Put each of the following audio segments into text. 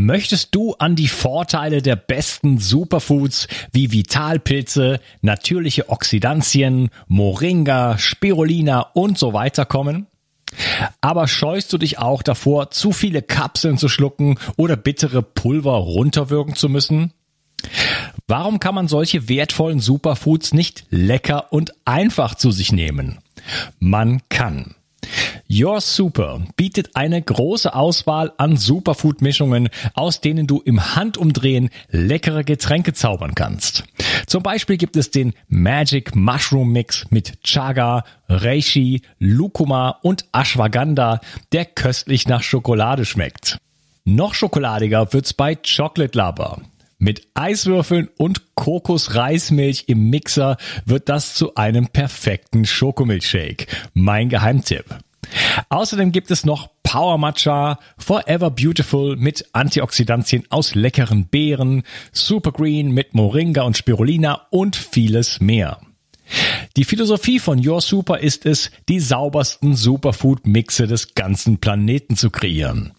Möchtest du an die Vorteile der besten Superfoods wie Vitalpilze, natürliche Oxidantien, Moringa, Spirulina und so weiter kommen? Aber scheust du dich auch davor, zu viele Kapseln zu schlucken oder bittere Pulver runterwirken zu müssen? Warum kann man solche wertvollen Superfoods nicht lecker und einfach zu sich nehmen? Man kann. Your Super bietet eine große Auswahl an Superfood-Mischungen, aus denen du im Handumdrehen leckere Getränke zaubern kannst. Zum Beispiel gibt es den Magic Mushroom Mix mit Chaga, Reishi, Lucuma und Ashwagandha, der köstlich nach Schokolade schmeckt. Noch schokoladiger wird's bei Chocolate Lover. Mit Eiswürfeln und Kokosreismilch im Mixer wird das zu einem perfekten Schokomilchshake. Mein Geheimtipp. Außerdem gibt es noch Power Matcha, Forever Beautiful mit Antioxidantien aus leckeren Beeren, Super Green mit Moringa und Spirulina und vieles mehr. Die Philosophie von Your Super ist es, die saubersten Superfood-Mixe des ganzen Planeten zu kreieren.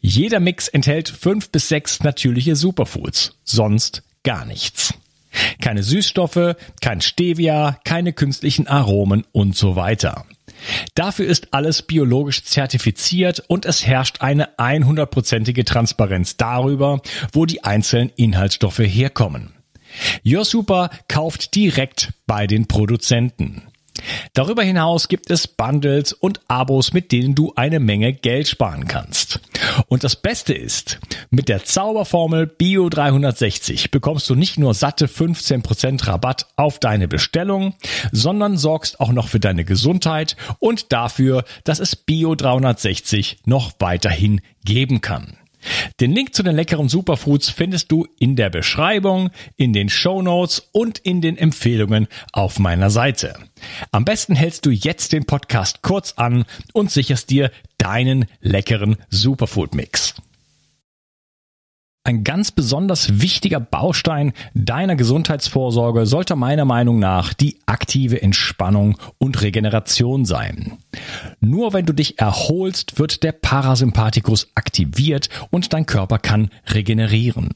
Jeder Mix enthält fünf bis sechs natürliche Superfoods, sonst gar nichts. Keine Süßstoffe, kein Stevia, keine künstlichen Aromen und so weiter. Dafür ist alles biologisch zertifiziert und es herrscht eine 100%ige Transparenz darüber, wo die einzelnen Inhaltsstoffe herkommen. Your Super kauft direkt bei den Produzenten. Darüber hinaus gibt es Bundles und Abos, mit denen du eine Menge Geld sparen kannst. Und das Beste ist, mit der Zauberformel Bio 360 bekommst du nicht nur satte 15% Rabatt auf deine Bestellung, sondern sorgst auch noch für deine Gesundheit und dafür, dass es Bio 360 noch weiterhin geben kann. Den Link zu den leckeren Superfoods findest du in der Beschreibung, in den Show Notes und in den Empfehlungen auf meiner Seite. Am besten hältst du jetzt den Podcast kurz an und sicherst dir deinen leckeren Superfood Mix. Ein ganz besonders wichtiger Baustein deiner Gesundheitsvorsorge sollte meiner Meinung nach die aktive Entspannung und Regeneration sein. Nur wenn du dich erholst, wird der Parasympathikus aktiviert und dein Körper kann regenerieren.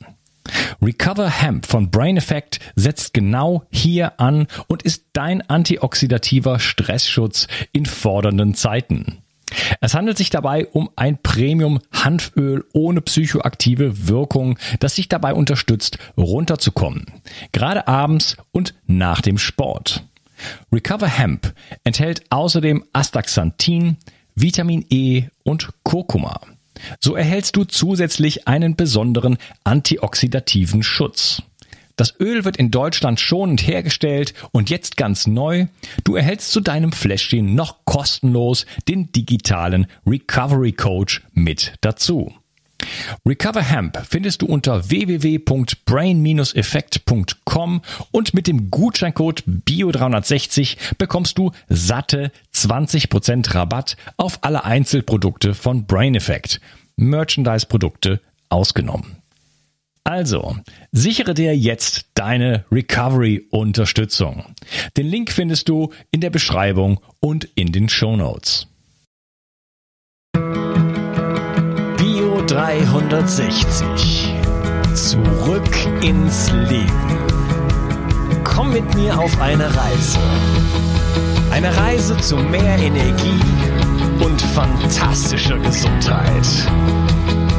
Recover Hemp von Brain Effect setzt genau hier an und ist dein antioxidativer Stressschutz in fordernden Zeiten. Es handelt sich dabei um ein Premium-Hanföl ohne psychoaktive Wirkung, das sich dabei unterstützt, runterzukommen. Gerade abends und nach dem Sport. Recover Hemp enthält außerdem Astaxanthin, Vitamin E und Kurkuma. So erhältst du zusätzlich einen besonderen antioxidativen Schutz. Das Öl wird in Deutschland schonend hergestellt und jetzt ganz neu. Du erhältst zu deinem Fläschchen noch kostenlos den digitalen Recovery Coach mit dazu. Recover Hemp findest du unter www.brain-effekt.com und mit dem Gutscheincode BIO360 bekommst du satte 20% Rabatt auf alle Einzelprodukte von Brain Effect. Merchandise-Produkte ausgenommen. Also, sichere dir jetzt deine Recovery-Unterstützung. Den Link findest du in der Beschreibung und in den Show Notes. Bio 360. Zurück ins Leben. Komm mit mir auf eine Reise. Eine Reise zu mehr Energie und fantastischer Gesundheit.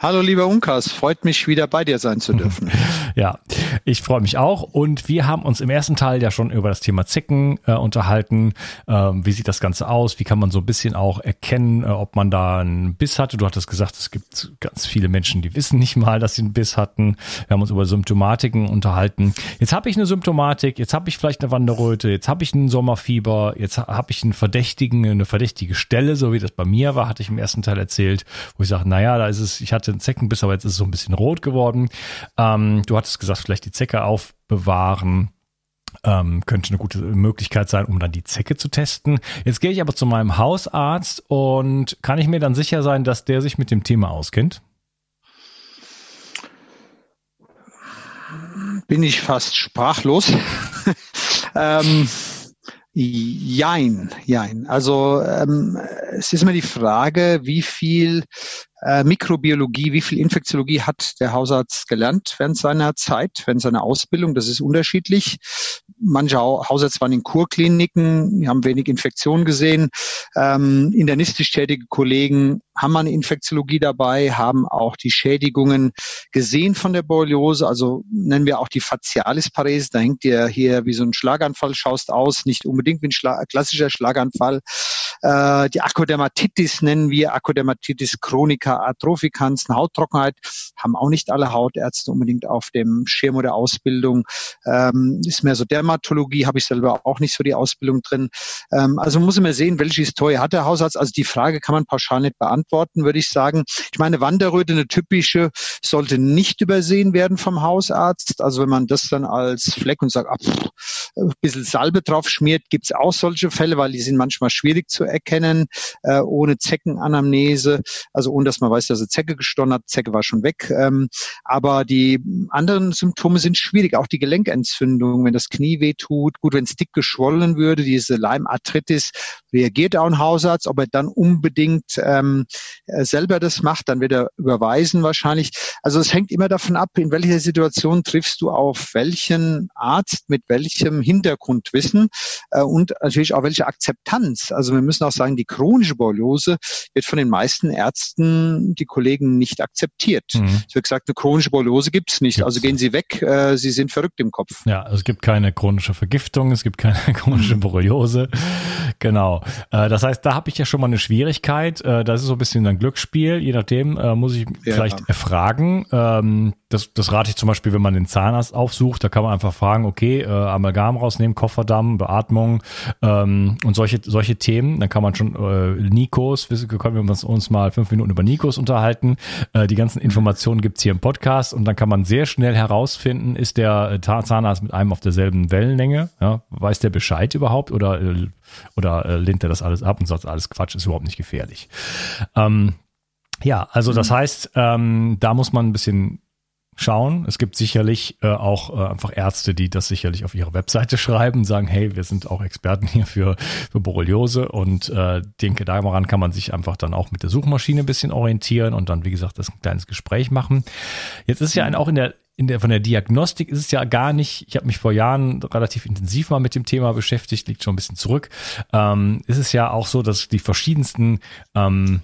Hallo lieber Unkas, freut mich wieder bei dir sein zu dürfen. ja, Ich freue mich auch. Und wir haben uns im ersten Teil ja schon über das Thema Zicken äh, unterhalten. Ähm, wie sieht das Ganze aus? Wie kann man so ein bisschen auch erkennen, äh, ob man da einen Biss hatte? Du hattest gesagt, es gibt ganz viele Menschen, die wissen nicht mal, dass sie einen Biss hatten. Wir haben uns über Symptomatiken unterhalten. Jetzt habe ich eine Symptomatik, jetzt habe ich vielleicht eine Wanderröte, jetzt habe ich ein Sommerfieber, jetzt habe ich einen verdächtigen, eine verdächtige Stelle, so wie das bei mir war, hatte ich im ersten Teil erzählt, wo ich sage, naja, da ist es, ich hatte einen Zeckenbiss, aber jetzt ist es so ein bisschen rot geworden. Ähm, du hattest gesagt, vielleicht die Zecke aufbewahren. Ähm, könnte eine gute Möglichkeit sein, um dann die Zecke zu testen. Jetzt gehe ich aber zu meinem Hausarzt und kann ich mir dann sicher sein, dass der sich mit dem Thema auskennt? Bin ich fast sprachlos. ähm, jein, jein. Also ähm, es ist immer die Frage, wie viel äh, Mikrobiologie, wie viel Infektiologie hat der Hausarzt gelernt während seiner Zeit, während seiner Ausbildung. Das ist unterschiedlich. Manche Hausärzte waren in Kurkliniken, haben wenig Infektionen gesehen. Ähm, internistisch tätige Kollegen haben eine Infektiologie dabei, haben auch die Schädigungen gesehen von der Borreliose. Also nennen wir auch die Facialisparese. Da hängt dir hier wie so ein Schlaganfall, schaust aus, nicht unbedingt wie ein Schla klassischer Schlaganfall. Äh, die Akodermatitis nennen wir Akodermatitis chronica atropicans, eine Hauttrockenheit, haben auch nicht alle Hautärzte unbedingt auf dem Schirm oder Ausbildung. Ähm, ist mehr so Dermatologie, habe ich selber auch nicht so die Ausbildung drin. Ähm, also muss man sehen, welche Historie hat der Hausarzt. Also die Frage kann man pauschal nicht beantworten, würde ich sagen. Ich meine, Wanderröte, eine typische, sollte nicht übersehen werden vom Hausarzt. Also wenn man das dann als Fleck und sagt, ah, pff, ein bisschen Salbe drauf schmiert, gibt es auch solche Fälle, weil die sind manchmal schwierig zu erkennen, äh, ohne Zeckenanamnese, also ohne dass man weiß, dass er Zecke gestochen hat, Zecke war schon weg. Ähm, aber die anderen Symptome sind schwierig, auch die Gelenkentzündung, wenn das Knie weh tut, gut, wenn es dick geschwollen würde, diese Leimarthritis, reagiert auch ein Hausarzt, ob er dann unbedingt ähm, äh, selber das macht, dann wird er überweisen wahrscheinlich. Also es hängt immer davon ab, in welcher Situation triffst du auf welchen Arzt mit welchem Hintergrundwissen äh, und natürlich auch welche Akzeptanz. Also wir müssen auch sagen, die chronische Borreliose wird von den meisten Ärzten, die Kollegen, nicht akzeptiert. Mhm. Es wird gesagt, eine chronische Borreliose gibt es nicht. Gibt's. Also gehen Sie weg, äh, Sie sind verrückt im Kopf. Ja, also es gibt keine chronische Vergiftung, es gibt keine chronische. Borreliose. Genau. Äh, das heißt, da habe ich ja schon mal eine Schwierigkeit. Äh, das ist so ein bisschen ein Glücksspiel. Je nachdem äh, muss ich ja. vielleicht erfragen. Ähm, das, das rate ich zum Beispiel, wenn man den Zahnarzt aufsucht. Da kann man einfach fragen, okay, äh, Amalgam rausnehmen, Kofferdamm, Beatmung ähm, und solche, solche Themen. Dann kann man schon äh, Nikos, können wir uns, uns mal fünf Minuten über Nikos unterhalten. Äh, die ganzen Informationen gibt's hier im Podcast und dann kann man sehr schnell herausfinden, ist der äh, Zahnarzt mit einem auf derselben Wellenlänge? Ja? Weiß der Bescheid überhaupt oder, äh, oder äh, lehnt er das alles ab und sagt, alles Quatsch, ist überhaupt nicht gefährlich? Ähm, ja, also das mhm. heißt, ähm, da muss man ein bisschen schauen. Es gibt sicherlich äh, auch äh, einfach Ärzte, die das sicherlich auf ihre Webseite schreiben, sagen, hey, wir sind auch Experten hier für, für Borreliose und äh, denke, daran kann man sich einfach dann auch mit der Suchmaschine ein bisschen orientieren und dann, wie gesagt, das ein kleines Gespräch machen. Jetzt ist ja ein, auch in der in der, von der Diagnostik ist es ja gar nicht, ich habe mich vor Jahren relativ intensiv mal mit dem Thema beschäftigt, liegt schon ein bisschen zurück, ähm, ist es ja auch so, dass die verschiedensten ähm,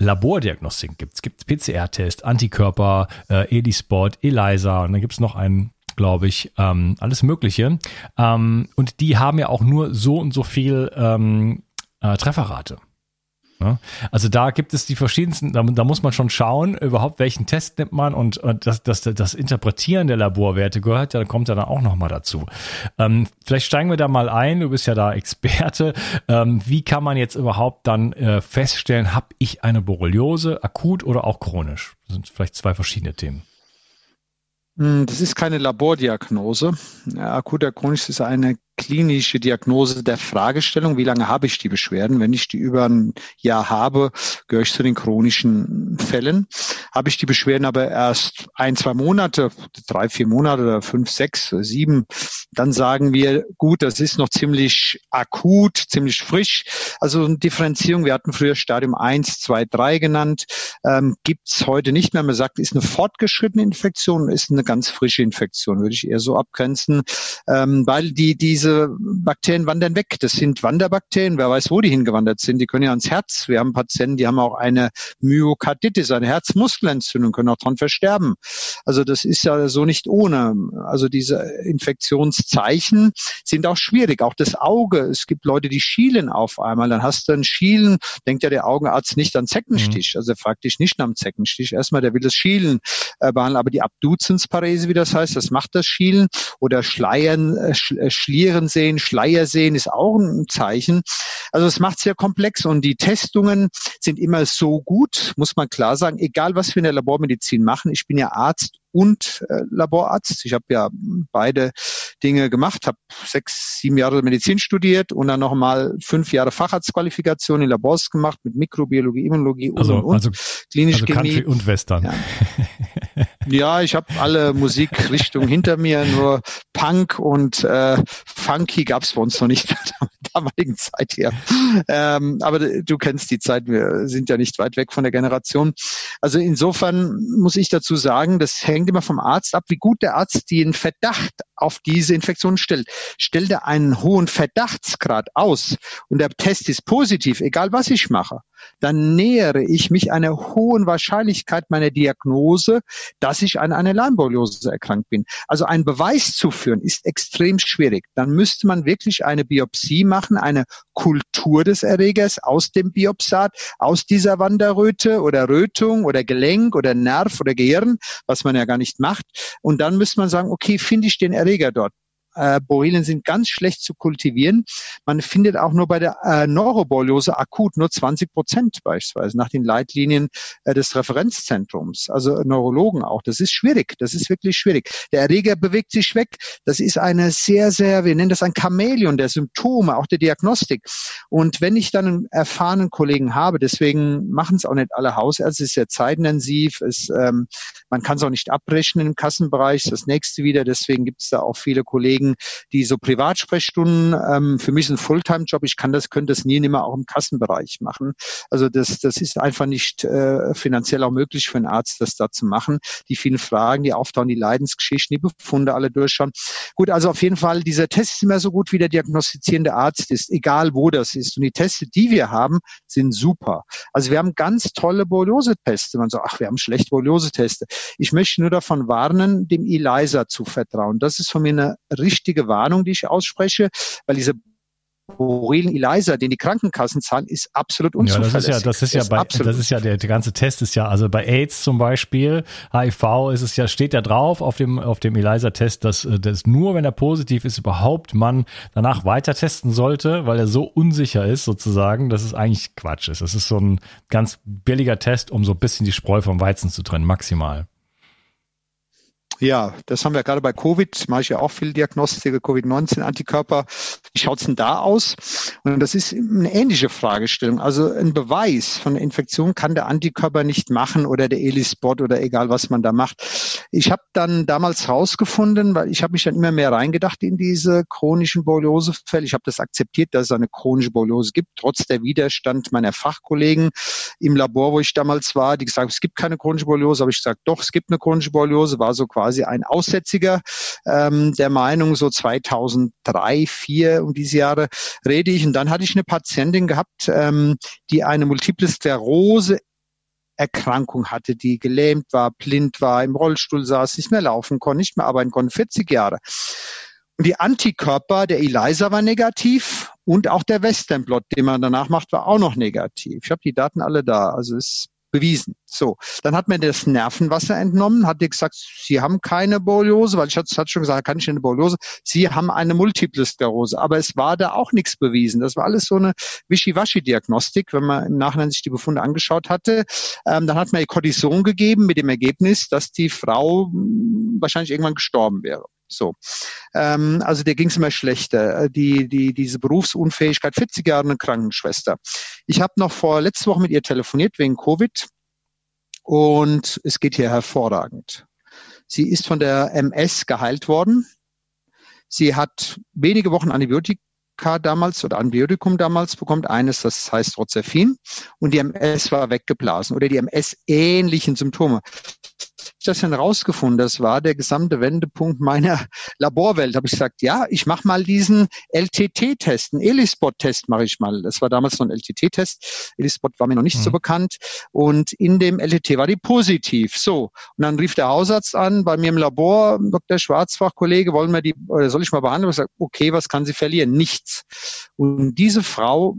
Labordiagnostik gibt. Es gibt PCR-Test, Antikörper, äh, ELISpot, ELISA und dann gibt es noch einen glaube ich, ähm, alles Mögliche. Ähm, und die haben ja auch nur so und so viel ähm, äh, Trefferrate. Ne? Also da gibt es die verschiedensten, da, da, muss man schon schauen, überhaupt welchen Test nimmt man und, und das, das, das Interpretieren der Laborwerte gehört, ja, kommt ja dann auch nochmal dazu. Ähm, vielleicht steigen wir da mal ein, du bist ja da Experte. Ähm, wie kann man jetzt überhaupt dann äh, feststellen, habe ich eine Borreliose, akut oder auch chronisch? Das sind vielleicht zwei verschiedene Themen. Hm, das ist keine Labordiagnose. Akuter chronisch ist eine klinische Diagnose der Fragestellung, wie lange habe ich die Beschwerden? Wenn ich die über ein Jahr habe, gehöre ich zu den chronischen Fällen. Habe ich die Beschwerden aber erst ein, zwei Monate, drei, vier Monate oder fünf, sechs, sieben, dann sagen wir, gut, das ist noch ziemlich akut, ziemlich frisch. Also eine Differenzierung, wir hatten früher Stadium 1, 2, 3 genannt, ähm, gibt's heute nicht mehr. Man sagt, ist eine fortgeschrittene Infektion, ist eine ganz frische Infektion, würde ich eher so abgrenzen, ähm, weil die diese diese Bakterien wandern weg. Das sind Wanderbakterien. Wer weiß, wo die hingewandert sind. Die können ja ans Herz. Wir haben Patienten, die haben auch eine Myokarditis, eine Herzmuskelentzündung, können auch dran versterben. Also das ist ja so nicht ohne. Also diese Infektionszeichen sind auch schwierig. Auch das Auge. Es gibt Leute, die schielen auf einmal. Dann hast du ein Schielen, denkt ja der Augenarzt nicht an Zeckenstich. Mhm. Also er fragt dich nicht nach dem Zeckenstich. Erstmal, der will das Schielen äh, behandeln. Aber die Abduzensparese, wie das heißt, das macht das Schielen. Oder Schleiern, äh, äh Schlieren sehen, Schleier sehen ist auch ein Zeichen. Also es macht sehr komplex und die Testungen sind immer so gut, muss man klar sagen, egal was wir in der Labormedizin machen. Ich bin ja Arzt und äh, Laborarzt. Ich habe ja beide Dinge gemacht, habe sechs, sieben Jahre Medizin studiert und dann nochmal fünf Jahre Facharztqualifikation in Labors gemacht mit Mikrobiologie, Immunologie also, und, und also, klinisch also Chemie. Country und Western. Ja. Ja, ich habe alle Musikrichtungen hinter mir, nur Punk und äh, Funky gab's bei uns noch nicht damaligen Zeit her. Ähm, aber du kennst die Zeit, wir sind ja nicht weit weg von der Generation. Also insofern muss ich dazu sagen, das hängt immer vom Arzt ab, wie gut der Arzt den Verdacht auf diese Infektion stellt. Stellt er einen hohen Verdachtsgrad aus und der Test ist positiv, egal was ich mache, dann nähere ich mich einer hohen Wahrscheinlichkeit meiner Diagnose, dass ich an einer Leimborreliose erkrankt bin. Also einen Beweis zu führen ist extrem schwierig. Dann müsste man wirklich eine Biopsie machen, eine Kultur des Erregers aus dem Biopsat, aus dieser Wanderröte oder Rötung oder Gelenk oder Nerv oder Gehirn, was man ja gar nicht macht. Und dann müsste man sagen, okay, finde ich den Erreger dort? Äh, Borrelien sind ganz schlecht zu kultivieren. Man findet auch nur bei der äh, Neuroborreliose akut nur 20 Prozent beispielsweise nach den Leitlinien äh, des Referenzzentrums. Also Neurologen auch. Das ist schwierig. Das ist wirklich schwierig. Der Erreger bewegt sich weg. Das ist eine sehr, sehr, wir nennen das ein Chamäleon der Symptome, auch der Diagnostik. Und wenn ich dann einen erfahrenen Kollegen habe, deswegen machen es auch nicht alle Hausärzte, es ist sehr zeitintensiv, es, ähm, man kann es auch nicht abrechnen im Kassenbereich, das nächste wieder. Deswegen gibt es da auch viele Kollegen, Kollegen, die so Privatsprechstunden, ähm, für mich ein Fulltime-Job, ich kann das, könnte das nie nimmer auch im Kassenbereich machen. Also das, das ist einfach nicht äh, finanziell auch möglich für einen Arzt, das da zu machen. Die vielen Fragen, die auftauchen, die Leidensgeschichten, die Befunde alle durchschauen. Gut, also auf jeden Fall, dieser Test ist immer so gut, wie der diagnostizierende Arzt ist, egal wo das ist. Und die Teste, die wir haben, sind super. Also wir haben ganz tolle Borreliose-Teste. Man sagt, ach, wir haben schlechte Borreliose-Teste. Ich möchte nur davon warnen, dem ELISA zu vertrauen. Das ist von mir eine richtige Warnung, die ich ausspreche, weil diese Borrelien ELISA, den die Krankenkassen zahlen, ist absolut unzuverlässig. Ja, das ist ja, das ist ja bei, das ist ja der, der ganze Test ist ja, also bei AIDS zum Beispiel, HIV ist es ja, steht ja drauf auf dem, auf dem ELISA-Test, dass, dass nur wenn er positiv ist, überhaupt man danach weiter testen sollte, weil er so unsicher ist sozusagen, dass es eigentlich Quatsch ist. Das ist so ein ganz billiger Test, um so ein bisschen die Spreu vom Weizen zu trennen, maximal. Ja, das haben wir gerade bei Covid, mache ich ja auch viel Diagnostik, Covid-19-Antikörper. Wie schaut's denn da aus? Und das ist eine ähnliche Fragestellung. Also ein Beweis von Infektion kann der Antikörper nicht machen oder der ELISpot oder egal, was man da macht. Ich habe dann damals rausgefunden, weil ich habe mich dann immer mehr reingedacht in diese chronischen Borreliosefälle. Ich habe das akzeptiert, dass es eine chronische Borreliose gibt, trotz der Widerstand meiner Fachkollegen im Labor, wo ich damals war, die gesagt haben, es gibt keine chronische Borreliose, habe ich gesagt, doch, es gibt eine chronische Borreliose, war so quasi quasi ein Aussätziger ähm, der Meinung, so 2003, 2004 um diese Jahre rede ich. Und dann hatte ich eine Patientin gehabt, ähm, die eine Multiple Sklerose Erkrankung hatte, die gelähmt war, blind war, im Rollstuhl saß, nicht mehr laufen konnte, nicht mehr arbeiten konnte, 40 Jahre. Und die Antikörper der ELISA war negativ und auch der Western Blot, den man danach macht, war auch noch negativ. Ich habe die Daten alle da. Also es bewiesen. So, dann hat man das Nervenwasser entnommen, hat dir gesagt, Sie haben keine Borreliose, weil ich hatte, schon gesagt, kann ich eine Borreliose? Sie haben eine Multiple Sklerose, aber es war da auch nichts bewiesen. Das war alles so eine Wischiwaschi-Diagnostik, wenn man im Nachhinein sich die Befunde angeschaut hatte. Ähm, dann hat man ihr Cortison gegeben mit dem Ergebnis, dass die Frau hm, wahrscheinlich irgendwann gestorben wäre. So, ähm, also der ging es immer schlechter. Äh, die, die, diese Berufsunfähigkeit, 40 Jahre eine Krankenschwester. Ich habe noch vor letzte Woche mit ihr telefoniert wegen Covid und es geht hier hervorragend. Sie ist von der MS geheilt worden. Sie hat wenige Wochen Antibiotika damals oder Antibiotikum damals bekommt, eines, das heißt Rozephin, und die MS war weggeblasen oder die MS-ähnlichen Symptome. Das denn rausgefunden? Das war der gesamte Wendepunkt meiner Laborwelt. Habe ich gesagt, ja, ich mache mal diesen LTT-Test, einen Elispot-Test mache ich mal. Das war damals noch ein LTT-Test. Elispot war mir noch nicht mhm. so bekannt. Und in dem LTT war die positiv. So. Und dann rief der Hausarzt an, bei mir im Labor, Dr. Schwarzfach-Kollege, wollen wir die, oder soll ich mal behandeln? Ich sage, okay, was kann sie verlieren? Nichts. Und diese Frau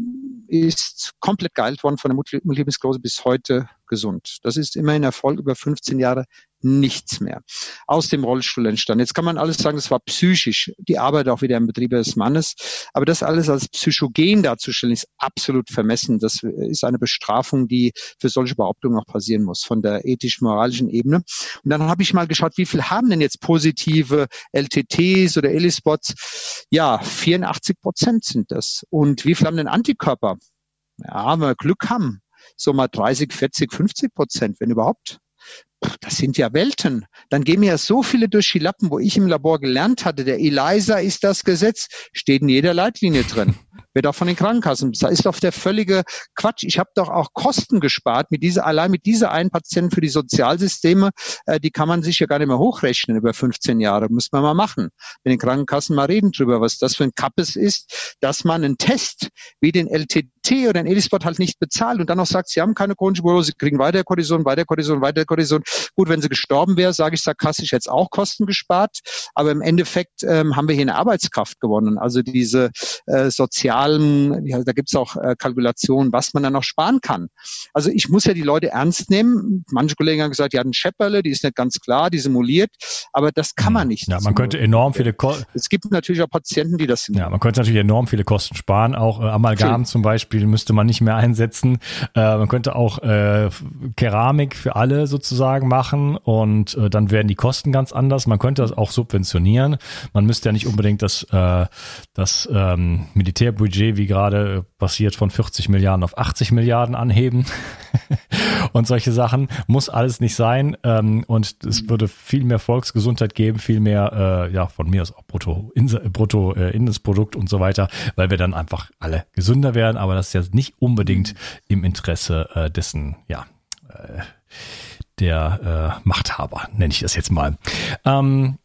ist komplett geheilt worden von der Multiple Sklerose bis heute gesund. Das ist immerhin Erfolg über 15 Jahre nichts mehr. Aus dem Rollstuhl entstanden. Jetzt kann man alles sagen, das war psychisch. Die Arbeit auch wieder im Betrieb des Mannes. Aber das alles als psychogen darzustellen, ist absolut vermessen. Das ist eine Bestrafung, die für solche Behauptungen auch passieren muss, von der ethisch-moralischen Ebene. Und dann habe ich mal geschaut, wie viel haben denn jetzt positive LTTs oder Elispots? Ja, 84 Prozent sind das. Und wie viel haben denn Antikörper? Ja, wenn wir Glück haben, so mal 30, 40, 50 Prozent, wenn überhaupt. Das sind ja Welten. Dann gehen mir ja so viele durch die Lappen, wo ich im Labor gelernt hatte, der ELISA ist das Gesetz, steht in jeder Leitlinie drin wird auch von den Krankenkassen bezahlt. Ist doch der völlige Quatsch. Ich habe doch auch Kosten gespart mit dieser, allein mit dieser einen Patienten für die Sozialsysteme, äh, die kann man sich ja gar nicht mehr hochrechnen über 15 Jahre. Muss man mal machen. Mit den Krankenkassen mal reden drüber, was das für ein Kappes ist, dass man einen Test wie den LTT oder den Elispot halt nicht bezahlt und dann noch sagt, sie haben keine chronische Borreliose, sie kriegen weiter Kortison, weiter Kortison, weiter Kortison. Gut, wenn sie gestorben wäre, sage ich sarkastisch, jetzt auch Kosten gespart. Aber im Endeffekt ähm, haben wir hier eine Arbeitskraft gewonnen. Also diese äh, sozial Zahlen, ja, da gibt's auch äh, Kalkulationen, was man dann noch sparen kann. Also ich muss ja die Leute ernst nehmen. Manche Kollegen haben gesagt, ja, ein Schepperle, die ist nicht ganz klar, die simuliert, aber das kann man nicht. Ja, man könnte enorm viele Ko Es gibt natürlich auch Patienten, die das simulieren. Ja, man könnte natürlich enorm viele Kosten sparen. Auch äh, Amalgam zum Beispiel müsste man nicht mehr einsetzen. Äh, man könnte auch äh, Keramik für alle sozusagen machen und äh, dann werden die Kosten ganz anders. Man könnte das auch subventionieren. Man müsste ja nicht unbedingt das, äh, das ähm, Militärbudget Budget, wie gerade passiert, von 40 Milliarden auf 80 Milliarden anheben und solche Sachen. Muss alles nicht sein. Ähm, und es würde viel mehr Volksgesundheit geben, viel mehr, äh, ja, von mir aus auch Brutto, Brutto äh, Inlandsprodukt und so weiter, weil wir dann einfach alle gesünder werden. Aber das ist ja nicht unbedingt im Interesse äh, dessen, ja, äh, der äh, Machthaber, nenne ich das jetzt mal. Ähm,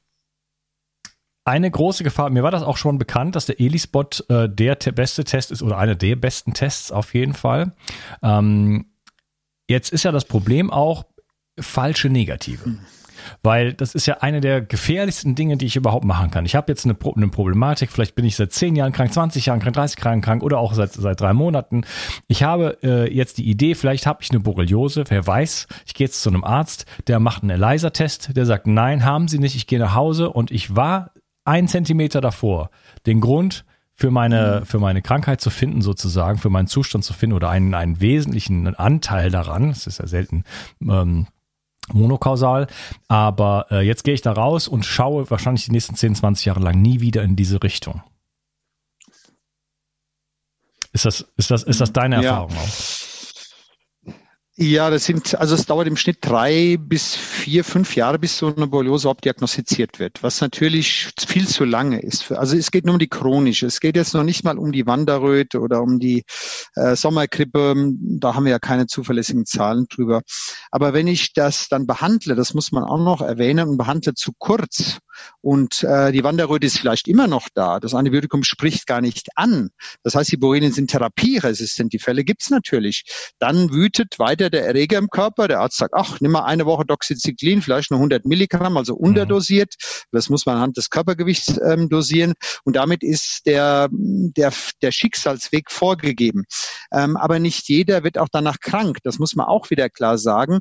eine große Gefahr, mir war das auch schon bekannt, dass der Elispot äh, der beste Test ist oder einer der besten Tests auf jeden Fall. Ähm, jetzt ist ja das Problem auch falsche Negative. Weil das ist ja eine der gefährlichsten Dinge, die ich überhaupt machen kann. Ich habe jetzt eine, Pro eine, Problematik, vielleicht bin ich seit 10 Jahren krank, 20 Jahren krank, 30 Jahren krank oder auch seit, seit drei Monaten. Ich habe äh, jetzt die Idee, vielleicht habe ich eine Borreliose, wer weiß, ich gehe jetzt zu einem Arzt, der macht einen ELISA-Test, der sagt, nein, haben Sie nicht, ich gehe nach Hause und ich war ein Zentimeter davor, den Grund für meine, für meine Krankheit zu finden, sozusagen, für meinen Zustand zu finden oder einen, einen wesentlichen Anteil daran, es ist ja selten ähm, monokausal, aber äh, jetzt gehe ich da raus und schaue wahrscheinlich die nächsten 10, 20 Jahre lang nie wieder in diese Richtung. Ist das, ist das, ist das deine ja. Erfahrung auch? Ja, das sind, also es dauert im Schnitt drei bis vier, fünf Jahre, bis so eine Borreliose überhaupt diagnostiziert wird, was natürlich viel zu lange ist. Also es geht nur um die chronische. Es geht jetzt noch nicht mal um die Wanderröte oder um die äh, Sommergrippe. Da haben wir ja keine zuverlässigen Zahlen drüber. Aber wenn ich das dann behandle, das muss man auch noch erwähnen, und behandle zu kurz, und äh, die Wanderröte ist vielleicht immer noch da. Das Antibiotikum spricht gar nicht an. Das heißt, die Borrelien sind therapieresistent. Die Fälle gibt's natürlich. Dann wütet weiter der Erreger im Körper. Der Arzt sagt, ach, nimm mal eine Woche Doxycyclin, vielleicht nur 100 Milligramm, also unterdosiert. Das muss man anhand des Körpergewichts ähm, dosieren. Und damit ist der, der, der Schicksalsweg vorgegeben. Ähm, aber nicht jeder wird auch danach krank. Das muss man auch wieder klar sagen.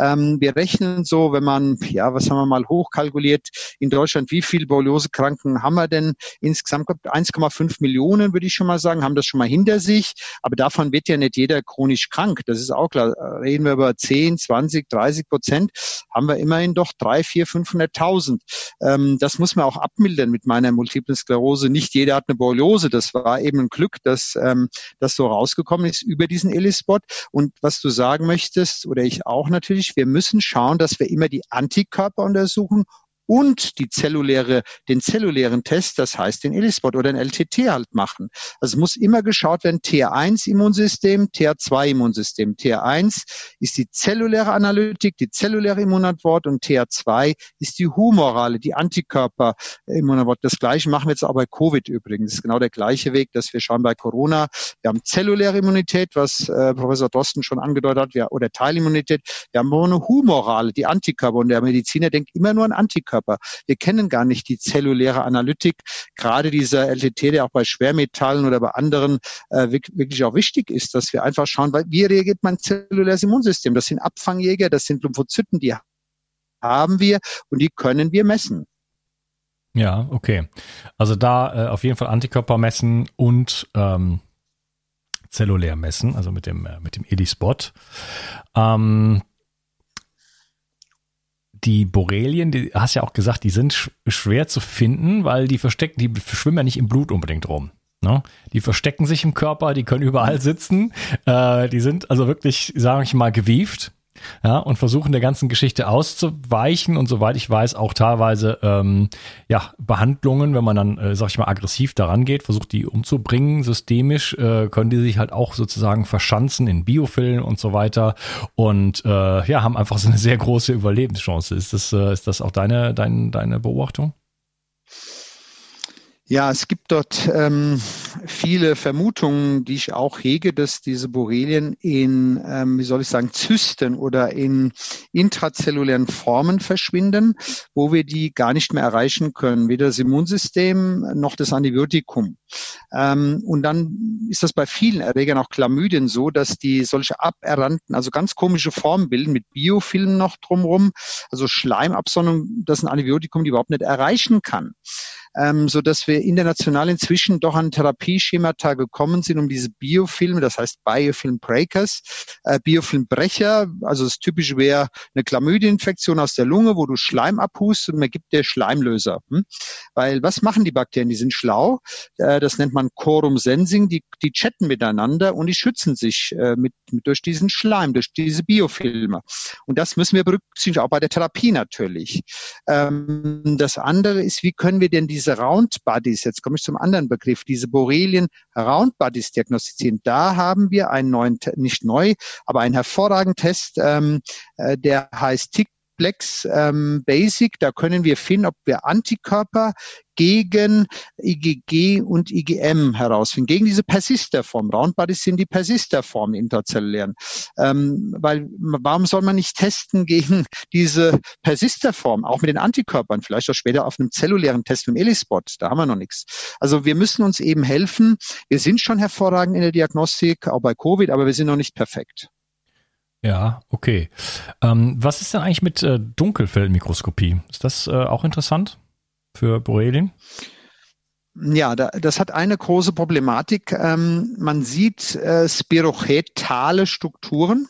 Ähm, wir rechnen so, wenn man, ja, was haben wir mal hochkalkuliert, in Deutschland, wie viele Borreliose-Kranken haben wir denn insgesamt? 1,5 Millionen, würde ich schon mal sagen, haben das schon mal hinter sich. Aber davon wird ja nicht jeder chronisch krank. Das ist auch klar. Reden wir über 10, 20, 30 Prozent, haben wir immerhin doch 3, 4, 500.000. Ähm, das muss man auch abmildern mit meiner Multiplen Sklerose. Nicht jeder hat eine Borreliose. Das war eben ein Glück, dass ähm, das so rausgekommen ist über diesen Elispot. Und was du sagen möchtest, oder ich auch natürlich, wir müssen schauen, dass wir immer die Antikörper untersuchen und die zelluläre, den zellulären Test, das heißt den ELISpot oder den LTT halt machen. Also es muss immer geschaut werden, TR1-Immunsystem, TR2-Immunsystem. TR1 ist die zelluläre Analytik, die zelluläre Immunantwort und TR2 ist die humorale, die Antikörper-Immunantwort. Das gleiche machen wir jetzt auch bei Covid übrigens. Das ist genau der gleiche Weg, dass wir schauen bei Corona. Wir haben zelluläre Immunität, was äh, Professor Drosten schon angedeutet hat, wir, oder Teilimmunität. Wir haben aber eine humorale, die Antikörper. Und der Mediziner denkt immer nur an Antikörper. Wir kennen gar nicht die zelluläre Analytik. Gerade dieser LTT, der auch bei Schwermetallen oder bei anderen äh, wirklich auch wichtig ist, dass wir einfach schauen, weil, wie reagiert mein zelluläres Immunsystem? Das sind Abfangjäger, das sind Lymphozyten, die haben wir und die können wir messen. Ja, okay. Also da äh, auf jeden Fall Antikörper messen und ähm, zellulär messen, also mit dem, äh, mit dem ELI-Spot. Ähm, die Borrelien, die hast ja auch gesagt, die sind sch schwer zu finden, weil die verstecken, die schwimmen ja nicht im Blut unbedingt rum. Ne? Die verstecken sich im Körper, die können überall sitzen. Äh, die sind also wirklich, sage ich mal, gewieft ja, und versuchen der ganzen Geschichte auszuweichen und soweit ich weiß auch teilweise ähm, ja Behandlungen, wenn man dann äh, sag ich mal aggressiv daran geht, versucht die umzubringen systemisch, äh, können die sich halt auch sozusagen verschanzen in Biofilmen und so weiter und äh, ja haben einfach so eine sehr große Überlebenschance. Ist das äh, ist das auch deine deine deine Beobachtung? Ja, es gibt dort ähm, viele Vermutungen, die ich auch hege, dass diese Borrelien in, ähm, wie soll ich sagen, Zysten oder in intrazellulären Formen verschwinden, wo wir die gar nicht mehr erreichen können, weder das Immunsystem noch das Antibiotikum. Ähm, und dann ist das bei vielen Erregern, auch Chlamydien, so, dass die solche aberrannten, also ganz komische Formen bilden mit Biofilmen noch drumherum, also Schleimabsonderung, das ein Antibiotikum die überhaupt nicht erreichen kann ähm, so dass wir international inzwischen doch an Therapieschemata gekommen sind, um diese Biofilme, das heißt Biofilm Breakers, äh, Biofilmbrecher, also das typische wäre eine Chlamydieninfektion aus der Lunge, wo du Schleim abhust und man gibt dir Schleimlöser. Hm? Weil was machen die Bakterien? Die sind schlau, äh, das nennt man Quorum Sensing, die, die chatten miteinander und die schützen sich äh, mit, mit, durch diesen Schleim, durch diese Biofilme. Und das müssen wir berücksichtigen, auch bei der Therapie natürlich. Ähm, das andere ist, wie können wir denn diese diese Round Bodies, jetzt komme ich zum anderen Begriff, diese Borrelien Round Bodies diagnostizieren. Da haben wir einen neuen, nicht neu, aber einen hervorragenden Test, ähm, äh, der heißt Tick Plex ähm, Basic. Da können wir finden, ob wir Antikörper gegen IgG und IgM herausfinden, gegen diese Persisterform. Roundbodies sind die Persisterform intrazellulären. Ähm, weil warum soll man nicht testen gegen diese Persisterform, auch mit den Antikörpern, vielleicht auch später auf einem zellulären Test mit dem ELISpot, da haben wir noch nichts. Also wir müssen uns eben helfen. Wir sind schon hervorragend in der Diagnostik, auch bei Covid, aber wir sind noch nicht perfekt. Ja, okay. Ähm, was ist denn eigentlich mit äh, Dunkelfeldmikroskopie? Ist das äh, auch interessant für Borrelien? Ja, da, das hat eine große Problematik. Ähm, man sieht äh, spirochetale Strukturen.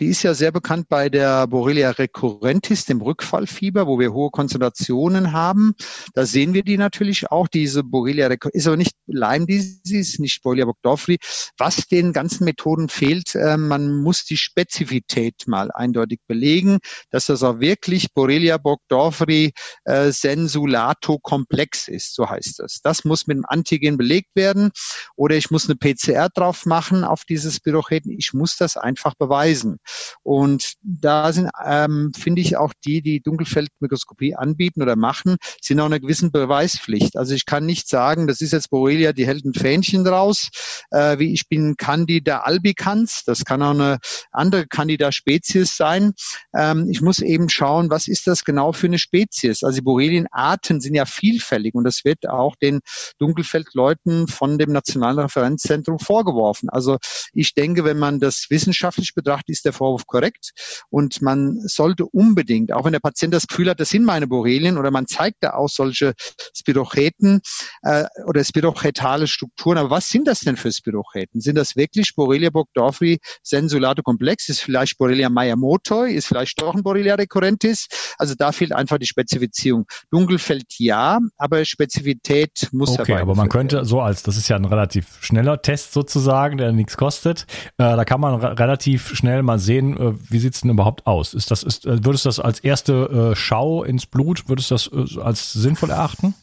Die ist ja sehr bekannt bei der Borrelia recurrentis, dem Rückfallfieber, wo wir hohe Konzentrationen haben. Da sehen wir die natürlich auch. Diese Borrelia recurrentis ist aber nicht Lyme Disease, nicht Borrelia burgdorferi. Was den ganzen Methoden fehlt, äh, man muss die Spezifität mal eindeutig belegen, dass das auch wirklich Borrelia burgdorferi äh, sensulato komplex ist, so heißt das. Muss mit einem Antigen belegt werden oder ich muss eine PCR drauf machen auf dieses Spirocheten. Ich muss das einfach beweisen. Und da sind, ähm, finde ich, auch die, die Dunkelfeldmikroskopie anbieten oder machen, sind auch einer gewissen Beweispflicht. Also ich kann nicht sagen, das ist jetzt Borrelia, die hält ein Fähnchen draus, äh, wie ich bin Candida albicans. Das kann auch eine andere Candida Spezies sein. Ähm, ich muss eben schauen, was ist das genau für eine Spezies? Also die Borrelienarten sind ja vielfältig und das wird auch den Dunkelfeldleuten von dem Nationalen Referenzzentrum vorgeworfen. Also ich denke, wenn man das wissenschaftlich betrachtet, ist der Vorwurf korrekt und man sollte unbedingt, auch wenn der Patient das Gefühl hat, das sind meine Borrelien oder man zeigt da auch solche Spirocheten äh, oder spirochetale Strukturen, aber was sind das denn für Spirocheten? Sind das wirklich Borrelia burgdorferi sensulato komplex? Ist vielleicht Borrelia mayamotoi? Ist vielleicht doch ein Borrelia recurrentis? Also da fehlt einfach die Spezifizierung. Dunkelfeld ja, aber Spezifität muss muss Okay, aber man könnte werden. so als, das ist ja ein relativ schneller Test sozusagen, der nichts kostet. Äh, da kann man relativ schnell mal sehen, äh, wie sieht's denn überhaupt aus? Ist das, ist, äh, würdest du das als erste äh, Schau ins Blut, würdest du das äh, als sinnvoll erachten?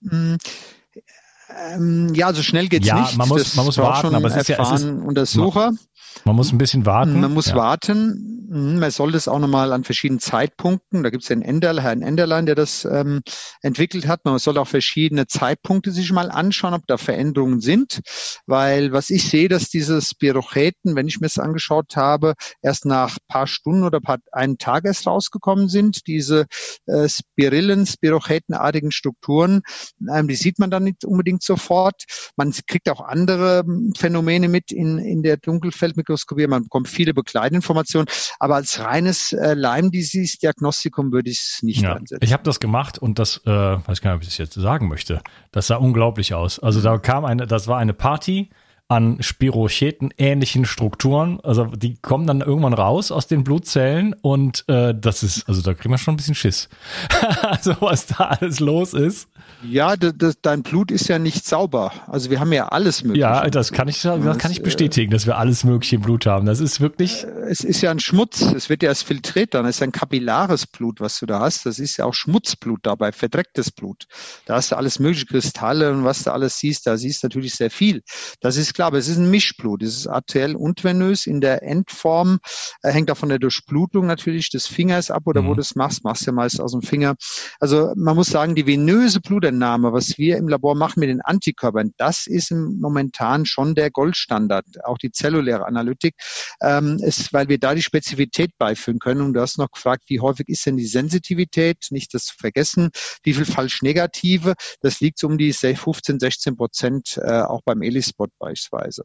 Mm, ja, so schnell geht's ja, nicht. Man muss, man muss warten, aber es ist ja, es ist, Untersucher. Man muss ein bisschen warten. Man muss ja. warten. Mhm, man soll das auch nochmal an verschiedenen Zeitpunkten, da gibt es den Herrn Enderlein, der das ähm, entwickelt hat. Man soll auch verschiedene Zeitpunkte sich mal anschauen, ob da Veränderungen sind. Weil was ich sehe, dass diese Spirocheten, wenn ich mir das angeschaut habe, erst nach paar Stunden oder paar, einen Tag erst rausgekommen sind. Diese äh, Spirillen, Spirochetenartigen Strukturen, ähm, die sieht man dann nicht unbedingt sofort. Man kriegt auch andere ähm, Phänomene mit in, in der Dunkelfeldmikroskopie. Man bekommt viele Begleitinformationen. Aber als reines äh, Lyme-Disease-Diagnostikum würde ich es nicht ja, einsetzen. Ich habe das gemacht und das, äh, weiß gar nicht, ob ich das jetzt sagen möchte. Das sah unglaublich aus. Also da kam eine, das war eine Party an Spirocheten ähnlichen Strukturen. Also die kommen dann irgendwann raus aus den Blutzellen und äh, das ist, also da kriegen wir schon ein bisschen Schiss. also was da alles los ist. Ja, das, das, dein Blut ist ja nicht sauber. Also wir haben ja alles mögliche. Ja, das kann ich, das kann ich bestätigen, dass wir alles mögliche im Blut haben. Das ist wirklich. Äh, es ist ja ein Schmutz. Es wird ja erst filtriert dann. Es ist ein kapillares Blut, was du da hast. Das ist ja auch Schmutzblut dabei, verdrecktes Blut. Da hast du alles mögliche Kristalle und was du alles siehst. Da siehst du natürlich sehr viel. Das ist klar, aber es ist ein Mischblut. Es ist arteriell und venös. In der Endform äh, hängt auch von der Durchblutung natürlich des Fingers ab oder mhm. wo du das machst. Machst du ja meist aus dem Finger. Also man muss sagen, die venöse Blut Blutentnahme, was wir im Labor machen mit den Antikörpern, das ist momentan schon der Goldstandard, auch die zelluläre Analytik, ähm, ist, weil wir da die Spezifität beiführen können. Und du hast noch gefragt, wie häufig ist denn die Sensitivität? Nicht das zu vergessen. Wie viel falsch negative? Das liegt so um die 15, 16 Prozent, äh, auch beim Elispot beispielsweise.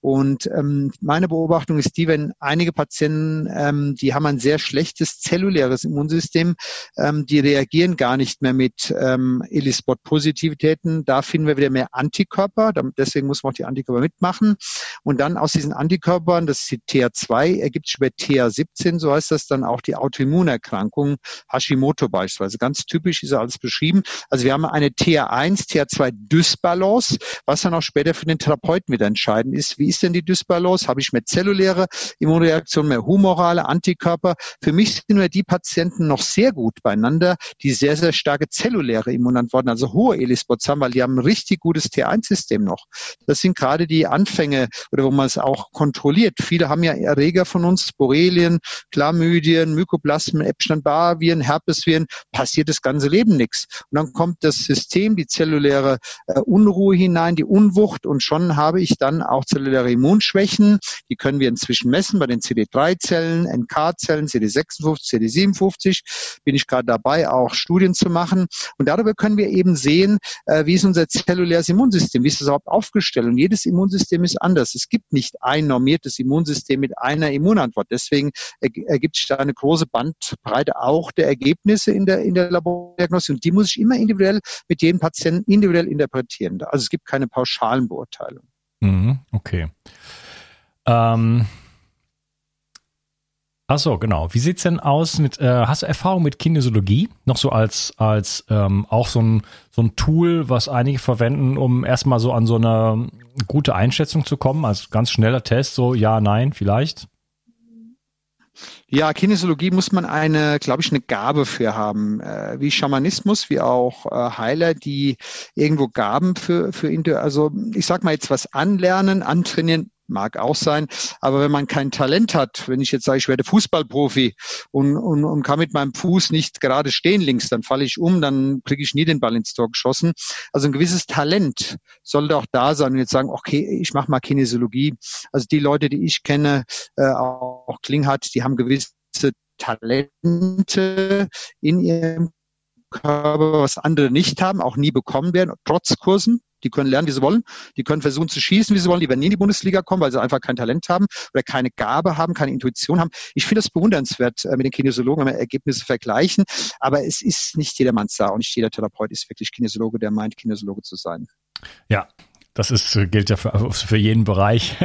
Und ähm, meine Beobachtung ist die, wenn einige Patienten, ähm, die haben ein sehr schlechtes zelluläres Immunsystem, ähm, die reagieren gar nicht mehr mit ähm, Elispot Spot-Positivitäten, da finden wir wieder mehr Antikörper. Deswegen muss man auch die Antikörper mitmachen. Und dann aus diesen Antikörpern, das ist die TH2, ergibt sich über TH17, so heißt das dann auch die Autoimmunerkrankung, Hashimoto beispielsweise. Ganz typisch ist ja alles beschrieben. Also wir haben eine TH1, TH2-Dysbalance, was dann auch später für den Therapeuten wieder entscheidend ist. Wie ist denn die Dysbalance? Habe ich mehr zelluläre Immunreaktionen, mehr humorale Antikörper? Für mich sind nur die Patienten noch sehr gut beieinander, die sehr, sehr starke zelluläre Immunantworten also hohe ELISpots haben, weil die haben ein richtig gutes T1-System noch. Das sind gerade die Anfänge oder wo man es auch kontrolliert. Viele haben ja Erreger von uns, Borrelien, Chlamydien, Mykoplasmen, Epstein-Barr-Viren, Herpesviren, passiert das ganze Leben nichts. Und dann kommt das System, die zelluläre äh, Unruhe hinein, die Unwucht und schon habe ich dann auch zelluläre Immunschwächen. Die können wir inzwischen messen bei den CD3-Zellen, NK-Zellen, CD56, CD57. Bin ich gerade dabei, auch Studien zu machen. Und darüber können wir eben sehen, äh, wie ist unser zelluläres Immunsystem, wie ist das überhaupt aufgestellt. Und jedes Immunsystem ist anders. Es gibt nicht ein normiertes Immunsystem mit einer Immunantwort. Deswegen ergibt sich da eine große Bandbreite auch der Ergebnisse in der, in der Labordiagnostik. Und die muss ich immer individuell mit jedem Patienten individuell interpretieren. Also es gibt keine pauschalen Beurteilungen. Mhm, okay. Ähm Ach so, genau. Wie sieht's denn aus mit, äh, hast du Erfahrung mit Kinesiologie? Noch so als, als ähm, auch so ein, so ein Tool, was einige verwenden, um erstmal so an so eine gute Einschätzung zu kommen, als ganz schneller Test, so ja, nein, vielleicht? Ja, Kinesiologie muss man eine, glaube ich, eine Gabe für haben, äh, wie Schamanismus, wie auch äh, Heiler, die irgendwo Gaben für, für, also ich sag mal jetzt was anlernen, antrainieren, mag auch sein. Aber wenn man kein Talent hat, wenn ich jetzt sage, ich werde Fußballprofi und, und, und kann mit meinem Fuß nicht gerade stehen links, dann falle ich um, dann kriege ich nie den Ball ins Tor geschossen. Also ein gewisses Talent sollte auch da sein und jetzt sagen, okay, ich mache mal Kinesiologie. Also die Leute, die ich kenne, äh, auch Klinghardt, die haben gewisse Talente in ihrem Körper, was andere nicht haben, auch nie bekommen werden, trotz Kursen. Die können lernen, wie sie wollen. Die können versuchen zu schießen, wie sie wollen. Die werden nie in die Bundesliga kommen, weil sie einfach kein Talent haben oder keine Gabe haben, keine Intuition haben. Ich finde das bewundernswert äh, mit den Kinesiologen, wenn wir Ergebnisse vergleichen. Aber es ist nicht jedermanns Sache und nicht jeder Therapeut ist wirklich Kinesiologe, der meint, Kinesiologe zu sein. Ja, Das ist, gilt ja für, für jeden Bereich.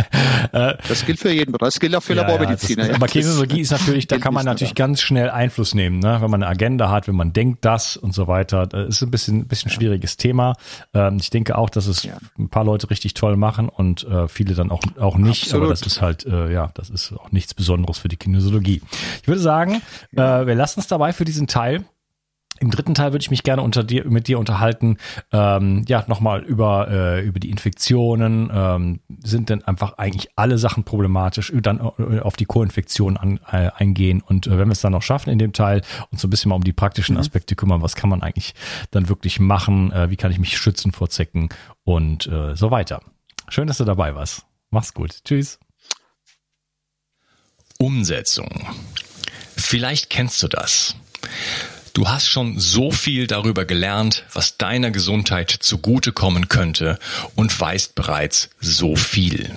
das gilt für jeden Bereich. Das gilt auch für ja, Labormediziner. Ja, aber Kinesiologie ist natürlich, da kann man natürlich ganz schnell Einfluss nehmen, ne? wenn man eine Agenda hat, wenn man denkt das und so weiter. Das ist ein bisschen, ein bisschen schwieriges Thema. Ähm, ich denke auch, dass es ein paar Leute richtig toll machen und äh, viele dann auch, auch nicht. Absolut. Aber das ist halt, äh, ja, das ist auch nichts Besonderes für die Kinesiologie. Ich würde sagen, äh, wir lassen es dabei für diesen Teil. Im dritten Teil würde ich mich gerne unter dir, mit dir unterhalten, ähm, ja, nochmal über, äh, über die Infektionen. Ähm, sind denn einfach eigentlich alle Sachen problematisch? Dann äh, auf die Co-Infektionen an, äh, eingehen. Und äh, wenn wir es dann noch schaffen in dem Teil, uns so ein bisschen mal um die praktischen mhm. Aspekte kümmern, was kann man eigentlich dann wirklich machen? Äh, wie kann ich mich schützen vor Zecken und äh, so weiter. Schön, dass du dabei warst. Mach's gut. Tschüss. Umsetzung. Vielleicht kennst du das. Du hast schon so viel darüber gelernt, was deiner Gesundheit zugutekommen könnte und weißt bereits so viel.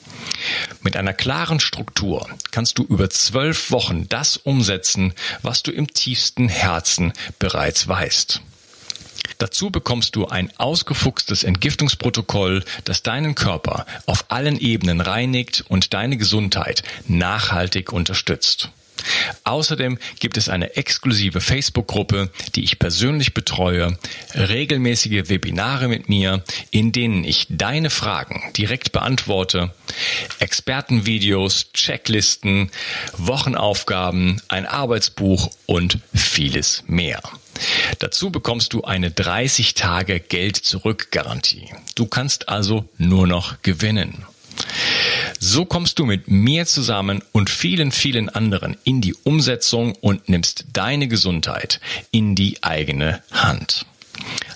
Mit einer klaren Struktur kannst du über zwölf Wochen das umsetzen, was du im tiefsten Herzen bereits weißt. Dazu bekommst du ein ausgefuchstes Entgiftungsprotokoll, das deinen Körper auf allen Ebenen reinigt und deine Gesundheit nachhaltig unterstützt. Außerdem gibt es eine exklusive Facebook-Gruppe, die ich persönlich betreue, regelmäßige Webinare mit mir, in denen ich deine Fragen direkt beantworte, Expertenvideos, Checklisten, Wochenaufgaben, ein Arbeitsbuch und vieles mehr. Dazu bekommst du eine 30 Tage Geld zurück Garantie. Du kannst also nur noch gewinnen. So kommst du mit mir zusammen und vielen, vielen anderen in die Umsetzung und nimmst deine Gesundheit in die eigene Hand.